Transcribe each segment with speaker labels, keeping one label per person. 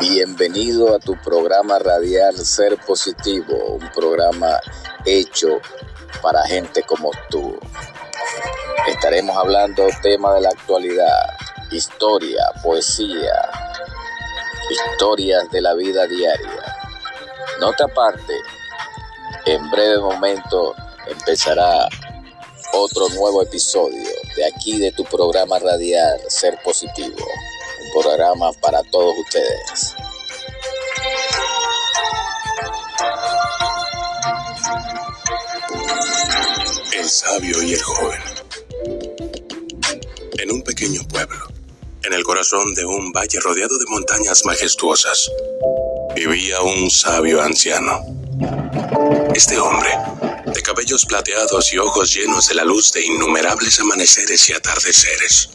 Speaker 1: Bienvenido a tu programa radial Ser Positivo, un programa hecho para gente como tú. Estaremos hablando temas de la actualidad, historia, poesía, historias de la vida diaria. No te aparte, en breve momento empezará otro nuevo episodio de aquí de tu programa radial Ser Positivo, programa para todos ustedes.
Speaker 2: El sabio y el joven. En un pequeño pueblo, en el corazón de un valle rodeado de montañas majestuosas, vivía un sabio anciano. Este hombre, de cabellos plateados y ojos llenos de la luz de innumerables amaneceres y atardeceres,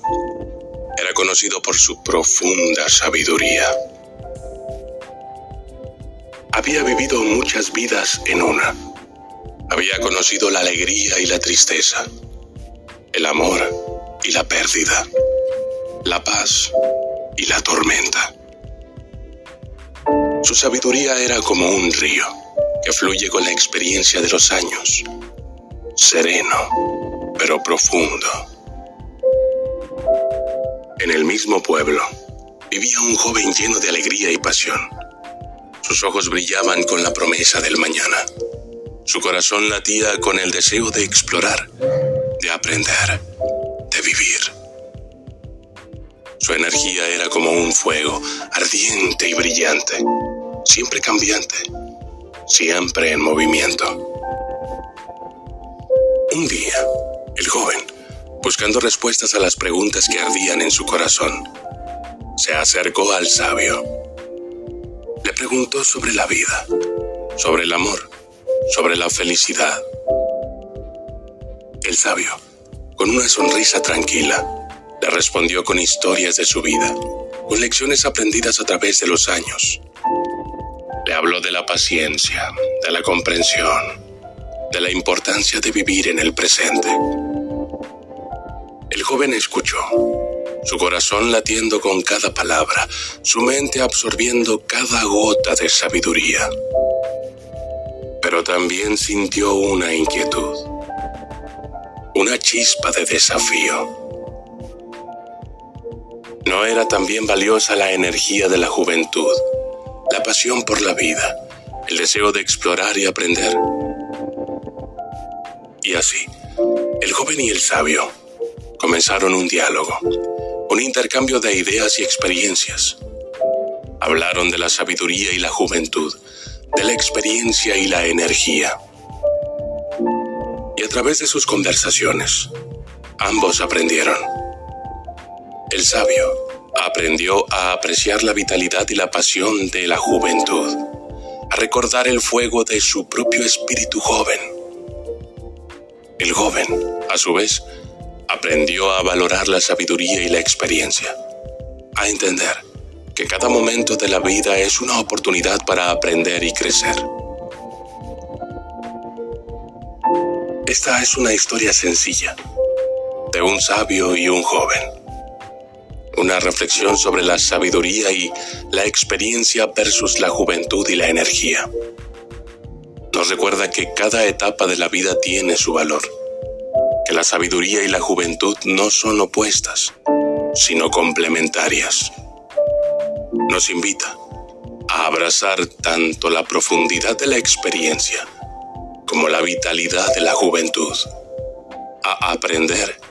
Speaker 2: conocido por su profunda sabiduría. Había vivido muchas vidas en una. Había conocido la alegría y la tristeza, el amor y la pérdida, la paz y la tormenta. Su sabiduría era como un río que fluye con la experiencia de los años, sereno, pero profundo. En el mismo pueblo vivía un joven lleno de alegría y pasión. Sus ojos brillaban con la promesa del mañana. Su corazón latía con el deseo de explorar, de aprender, de vivir. Su energía era como un fuego, ardiente y brillante, siempre cambiante, siempre en movimiento. Un día, el joven, buscando respuestas a las preguntas que ardían en su corazón, se acercó al sabio. Le preguntó sobre la vida, sobre el amor, sobre la felicidad. El sabio, con una sonrisa tranquila, le respondió con historias de su vida, con lecciones aprendidas a través de los años. Le habló de la paciencia, de la comprensión, de la importancia de vivir en el presente. El joven escuchó, su corazón latiendo con cada palabra, su mente absorbiendo cada gota de sabiduría. Pero también sintió una inquietud, una chispa de desafío. ¿No era también valiosa la energía de la juventud, la pasión por la vida, el deseo de explorar y aprender? Y así, el joven y el sabio comenzaron un diálogo, un intercambio de ideas y experiencias. Hablaron de la sabiduría y la juventud, de la experiencia y la energía. Y a través de sus conversaciones, ambos aprendieron. El sabio aprendió a apreciar la vitalidad y la pasión de la juventud, a recordar el fuego de su propio espíritu joven. El joven, a su vez, aprendió a valorar la sabiduría y la experiencia, a entender que cada momento de la vida es una oportunidad para aprender y crecer. Esta es una historia sencilla de un sabio y un joven una reflexión sobre la sabiduría y la experiencia versus la juventud y la energía. Nos recuerda que cada etapa de la vida tiene su valor, que la sabiduría y la juventud no son opuestas, sino complementarias. Nos invita a abrazar tanto la profundidad de la experiencia como la vitalidad de la juventud, a aprender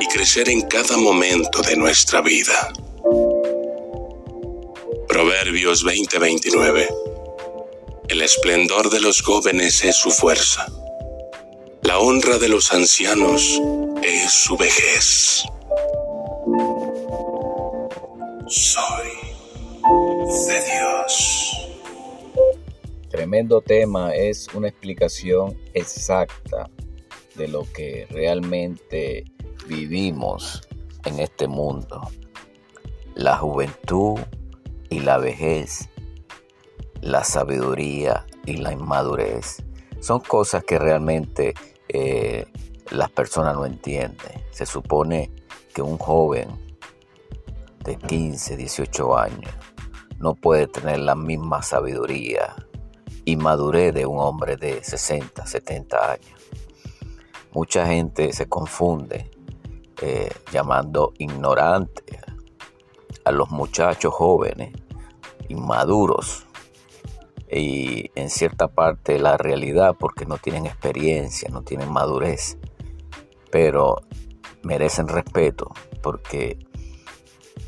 Speaker 2: y crecer en cada momento de nuestra vida. Proverbios 20:29 El esplendor de los jóvenes es su fuerza. La honra de los ancianos es su vejez. Soy de Dios.
Speaker 1: Tremendo tema, es una explicación exacta de lo que realmente vivimos en este mundo. La juventud y la vejez, la sabiduría y la inmadurez son cosas que realmente eh, las personas no entienden. Se supone que un joven de 15, 18 años no puede tener la misma sabiduría y madurez de un hombre de 60, 70 años. Mucha gente se confunde eh, llamando ignorante a los muchachos jóvenes, inmaduros, y en cierta parte la realidad porque no tienen experiencia, no tienen madurez, pero merecen respeto porque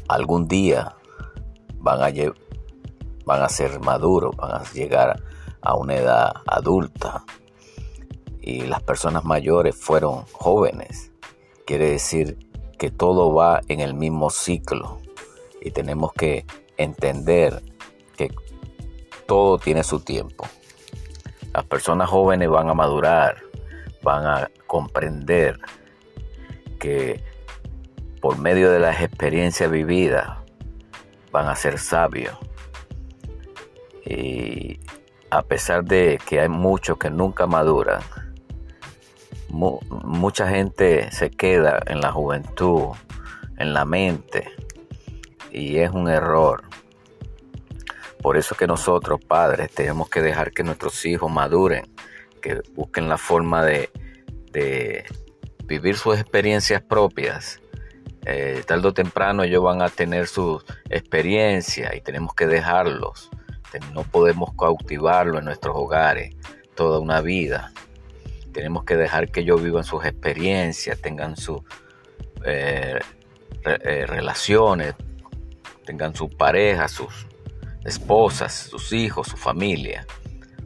Speaker 1: algún día van a, van a ser maduros, van a llegar a una edad adulta y las personas mayores fueron jóvenes. Quiere decir que todo va en el mismo ciclo y tenemos que entender que todo tiene su tiempo. Las personas jóvenes van a madurar, van a comprender que por medio de las experiencias vividas van a ser sabios. Y a pesar de que hay muchos que nunca maduran, mucha gente se queda en la juventud, en la mente, y es un error. Por eso que nosotros, padres, tenemos que dejar que nuestros hijos maduren, que busquen la forma de, vivir sus experiencias propias. Eh, tarde o temprano ellos van a tener su experiencia y tenemos que dejarlos. No podemos cautivarlos en nuestros hogares toda una vida. Tenemos que dejar que ellos vivan sus experiencias, tengan sus eh, eh, relaciones, tengan su pareja, sus esposas, sus hijos, su familia,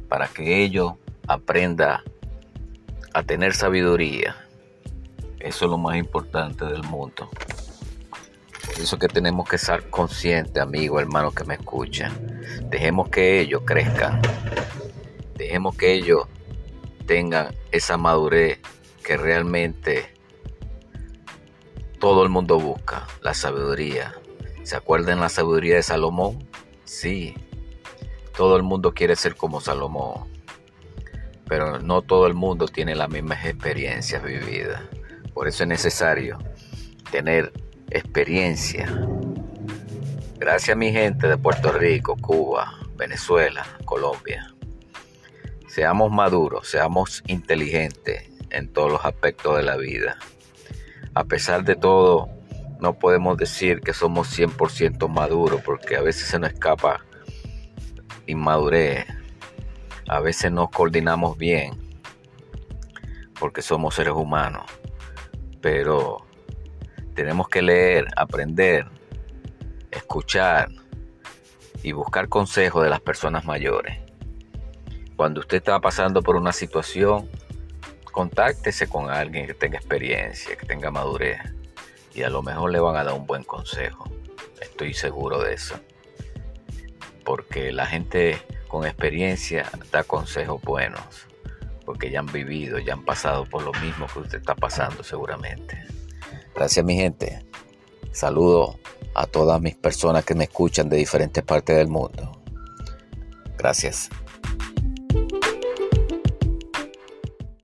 Speaker 1: para que ellos aprendan a tener sabiduría. Eso es lo más importante del mundo. Por eso que tenemos que estar conscientes, amigos, hermanos que me escuchan. Dejemos que ellos crezcan. Dejemos que ellos tengan esa madurez que realmente todo el mundo busca, la sabiduría. ¿Se acuerdan la sabiduría de Salomón? Sí, todo el mundo quiere ser como Salomón, pero no todo el mundo tiene las mismas experiencias vividas. Por eso es necesario tener experiencia. Gracias a mi gente de Puerto Rico, Cuba, Venezuela, Colombia. Seamos maduros, seamos inteligentes en todos los aspectos de la vida. A pesar de todo, no podemos decir que somos 100% maduros porque a veces se nos escapa inmadurez. A veces nos coordinamos bien porque somos seres humanos. Pero tenemos que leer, aprender, escuchar y buscar consejos de las personas mayores. Cuando usted está pasando por una situación, contáctese con alguien que tenga experiencia, que tenga madurez y a lo mejor le van a dar un buen consejo. Estoy seguro de eso. Porque la gente con experiencia da consejos buenos, porque ya han vivido, ya han pasado por lo mismo que usted está pasando seguramente. Gracias mi gente. Saludo a todas mis personas que me escuchan de diferentes partes del mundo. Gracias.